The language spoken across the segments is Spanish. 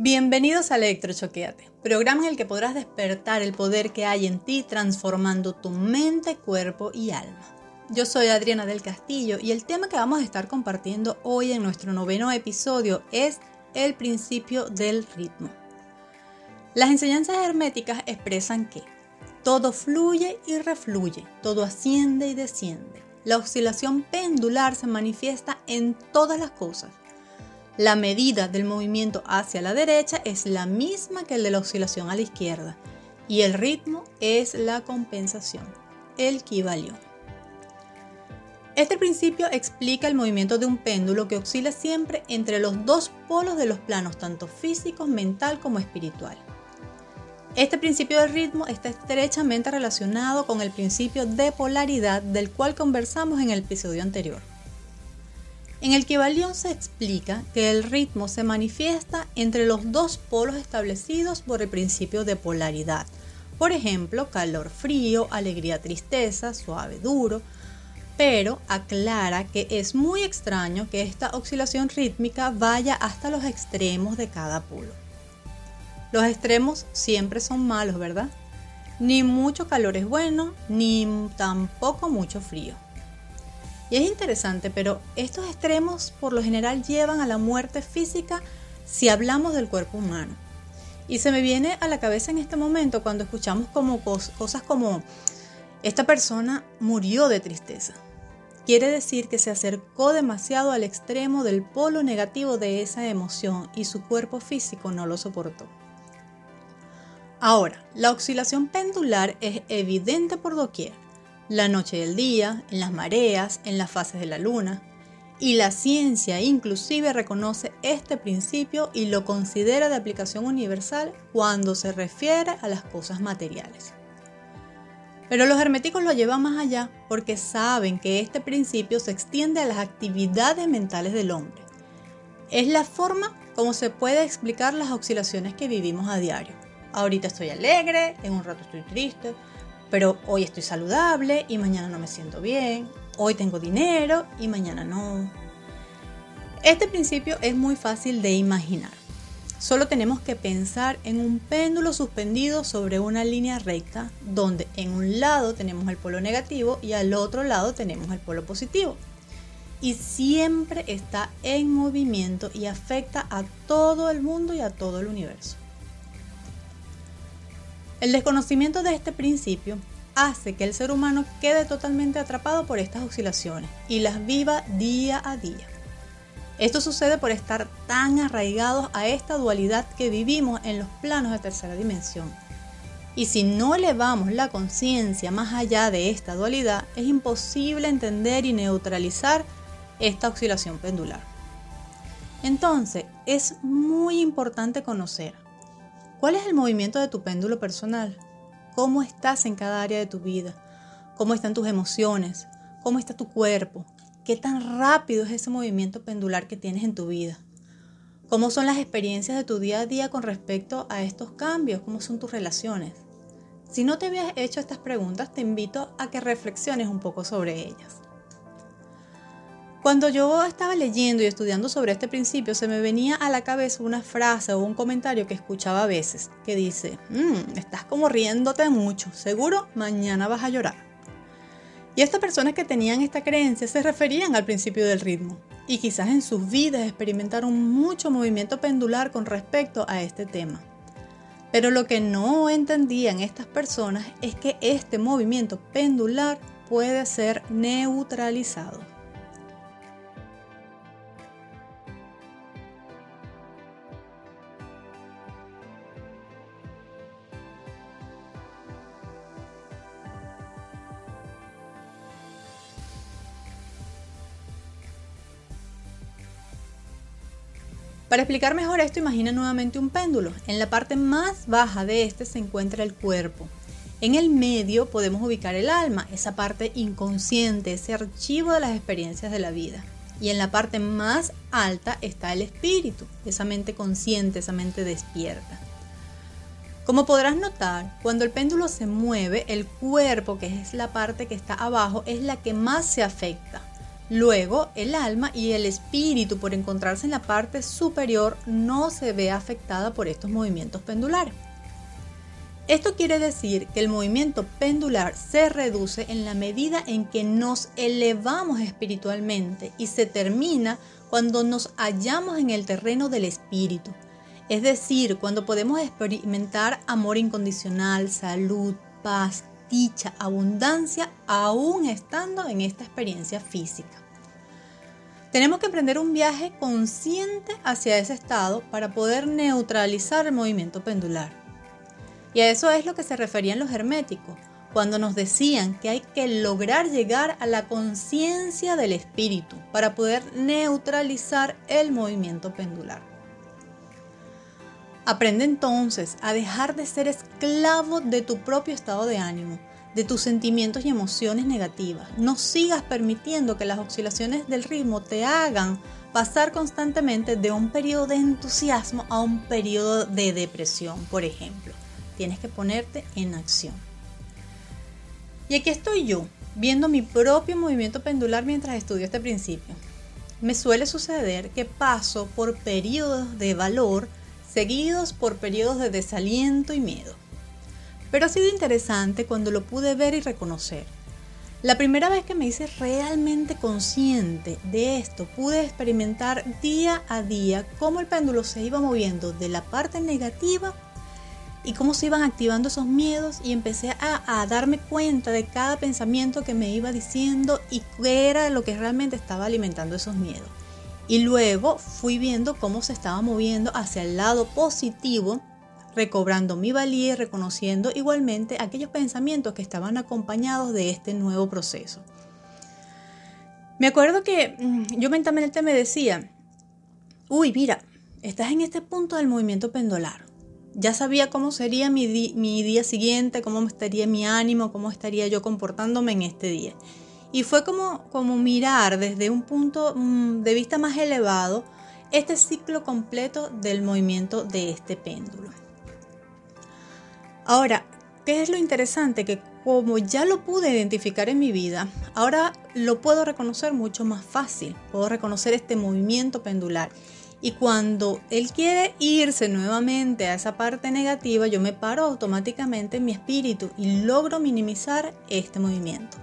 Bienvenidos a Electrochoqueate, programa en el que podrás despertar el poder que hay en ti transformando tu mente, cuerpo y alma. Yo soy Adriana del Castillo y el tema que vamos a estar compartiendo hoy en nuestro noveno episodio es el principio del ritmo. Las enseñanzas herméticas expresan que todo fluye y refluye, todo asciende y desciende. La oscilación pendular se manifiesta en todas las cosas la medida del movimiento hacia la derecha es la misma que el de la oscilación a la izquierda y el ritmo es la compensación, el Kibalión. Este principio explica el movimiento de un péndulo que oscila siempre entre los dos polos de los planos, tanto físico, mental como espiritual. Este principio del ritmo está estrechamente relacionado con el principio de polaridad del cual conversamos en el episodio anterior. En el Kibalión se explica que el ritmo se manifiesta entre los dos polos establecidos por el principio de polaridad. Por ejemplo, calor-frío, alegría-tristeza, suave-duro, pero aclara que es muy extraño que esta oscilación rítmica vaya hasta los extremos de cada polo. Los extremos siempre son malos, ¿verdad? Ni mucho calor es bueno, ni tampoco mucho frío. Y es interesante, pero estos extremos por lo general llevan a la muerte física si hablamos del cuerpo humano. Y se me viene a la cabeza en este momento cuando escuchamos cosas como esta persona murió de tristeza. Quiere decir que se acercó demasiado al extremo del polo negativo de esa emoción y su cuerpo físico no lo soportó. Ahora, la oscilación pendular es evidente por doquier la noche y el día, en las mareas, en las fases de la luna. Y la ciencia inclusive reconoce este principio y lo considera de aplicación universal cuando se refiere a las cosas materiales. Pero los herméticos lo llevan más allá porque saben que este principio se extiende a las actividades mentales del hombre. Es la forma como se puede explicar las oscilaciones que vivimos a diario. Ahorita estoy alegre, en un rato estoy triste, pero hoy estoy saludable y mañana no me siento bien. Hoy tengo dinero y mañana no. Este principio es muy fácil de imaginar. Solo tenemos que pensar en un péndulo suspendido sobre una línea recta donde en un lado tenemos el polo negativo y al otro lado tenemos el polo positivo. Y siempre está en movimiento y afecta a todo el mundo y a todo el universo. El desconocimiento de este principio hace que el ser humano quede totalmente atrapado por estas oscilaciones y las viva día a día. Esto sucede por estar tan arraigados a esta dualidad que vivimos en los planos de tercera dimensión. Y si no elevamos la conciencia más allá de esta dualidad, es imposible entender y neutralizar esta oscilación pendular. Entonces, es muy importante conocer ¿Cuál es el movimiento de tu péndulo personal? ¿Cómo estás en cada área de tu vida? ¿Cómo están tus emociones? ¿Cómo está tu cuerpo? ¿Qué tan rápido es ese movimiento pendular que tienes en tu vida? ¿Cómo son las experiencias de tu día a día con respecto a estos cambios? ¿Cómo son tus relaciones? Si no te habías hecho estas preguntas, te invito a que reflexiones un poco sobre ellas. Cuando yo estaba leyendo y estudiando sobre este principio, se me venía a la cabeza una frase o un comentario que escuchaba a veces, que dice, mmm, estás como riéndote mucho, seguro mañana vas a llorar. Y estas personas que tenían esta creencia se referían al principio del ritmo, y quizás en sus vidas experimentaron mucho movimiento pendular con respecto a este tema. Pero lo que no entendían estas personas es que este movimiento pendular puede ser neutralizado. Para explicar mejor esto, imagina nuevamente un péndulo. En la parte más baja de este se encuentra el cuerpo. En el medio podemos ubicar el alma, esa parte inconsciente, ese archivo de las experiencias de la vida. Y en la parte más alta está el espíritu, esa mente consciente, esa mente despierta. Como podrás notar, cuando el péndulo se mueve, el cuerpo, que es la parte que está abajo, es la que más se afecta Luego, el alma y el espíritu, por encontrarse en la parte superior, no se ve afectada por estos movimientos pendulares. Esto quiere decir que el movimiento pendular se reduce en la medida en que nos elevamos espiritualmente y se termina cuando nos hallamos en el terreno del espíritu, es decir, cuando podemos experimentar amor incondicional, salud, paz, dicha, abundancia, aún estando en esta experiencia física. Tenemos que emprender un viaje consciente hacia ese estado para poder neutralizar el movimiento pendular. Y a eso es lo que se referían los herméticos, cuando nos decían que hay que lograr llegar a la conciencia del espíritu para poder neutralizar el movimiento pendular. Aprende entonces a dejar de ser esclavo de tu propio estado de ánimo, de tus sentimientos y emociones negativas. No sigas permitiendo que las oscilaciones del ritmo te hagan pasar constantemente de un periodo de entusiasmo a un periodo de depresión, por ejemplo. Tienes que ponerte en acción. Y aquí estoy yo, viendo mi propio movimiento pendular mientras estudio este principio. Me suele suceder que paso por periodos de valor seguidos por periodos de desaliento y miedo. Pero ha sido interesante cuando lo pude ver y reconocer. La primera vez que me hice realmente consciente de esto, pude experimentar día a día cómo el péndulo se iba moviendo de la parte negativa y cómo se iban activando esos miedos y empecé a, a, darme cuenta de cada pensamiento que me iba diciendo y qué era lo que realmente estaba alimentando esos miedos. Y luego fui viendo cómo se estaba moviendo hacia el lado positivo, recobrando mi valía y reconociendo igualmente aquellos pensamientos que estaban acompañados de este nuevo proceso. Me acuerdo que mm, yo mentalmente me decía, uy, mira, estás en este punto del movimiento pendular. Ya sabía cómo sería mi, mi día siguiente, cómo estaría mi ánimo, cómo estaría yo comportándome en este día. Y fue como, como mirar desde un punto mm, de vista más elevado este ciclo completo del movimiento de este péndulo. Ahora, ¿qué es lo interesante? Que como ya lo pude identificar en mi vida, ahora lo puedo reconocer mucho más fácil. Puedo reconocer este movimiento pendular. Y cuando él quiere irse nuevamente a esa parte negativa, yo me paro automáticamente en mi espíritu y logro minimizar este movimiento.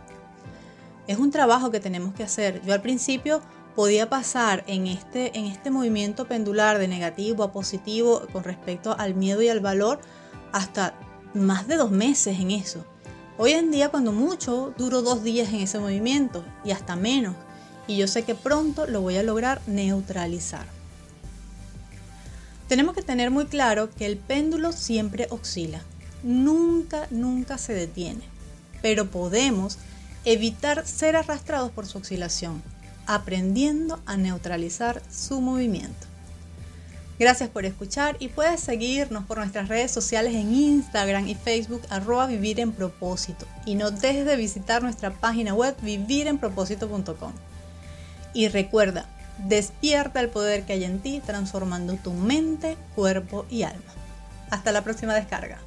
Es un trabajo que tenemos que hacer. Yo al principio podía pasar en este, en este movimiento pendular de negativo a positivo con respecto al miedo y al valor hasta más de dos meses en eso. Hoy en día cuando mucho duro dos días en ese movimiento y hasta menos. Y yo sé que pronto lo voy a lograr neutralizar. Tenemos que tener muy claro que el péndulo siempre oscila. Nunca, nunca se detiene. Pero podemos evitar ser arrastrados por su oscilación, aprendiendo a neutralizar su movimiento. Gracias por escuchar y puedes seguirnos por nuestras redes sociales en Instagram y Facebook arroba vivir en propósito y no dejes de visitar nuestra página web vivirenpropósito.com. Y recuerda, despierta el poder que hay en ti transformando tu mente, cuerpo y alma. Hasta la próxima descarga.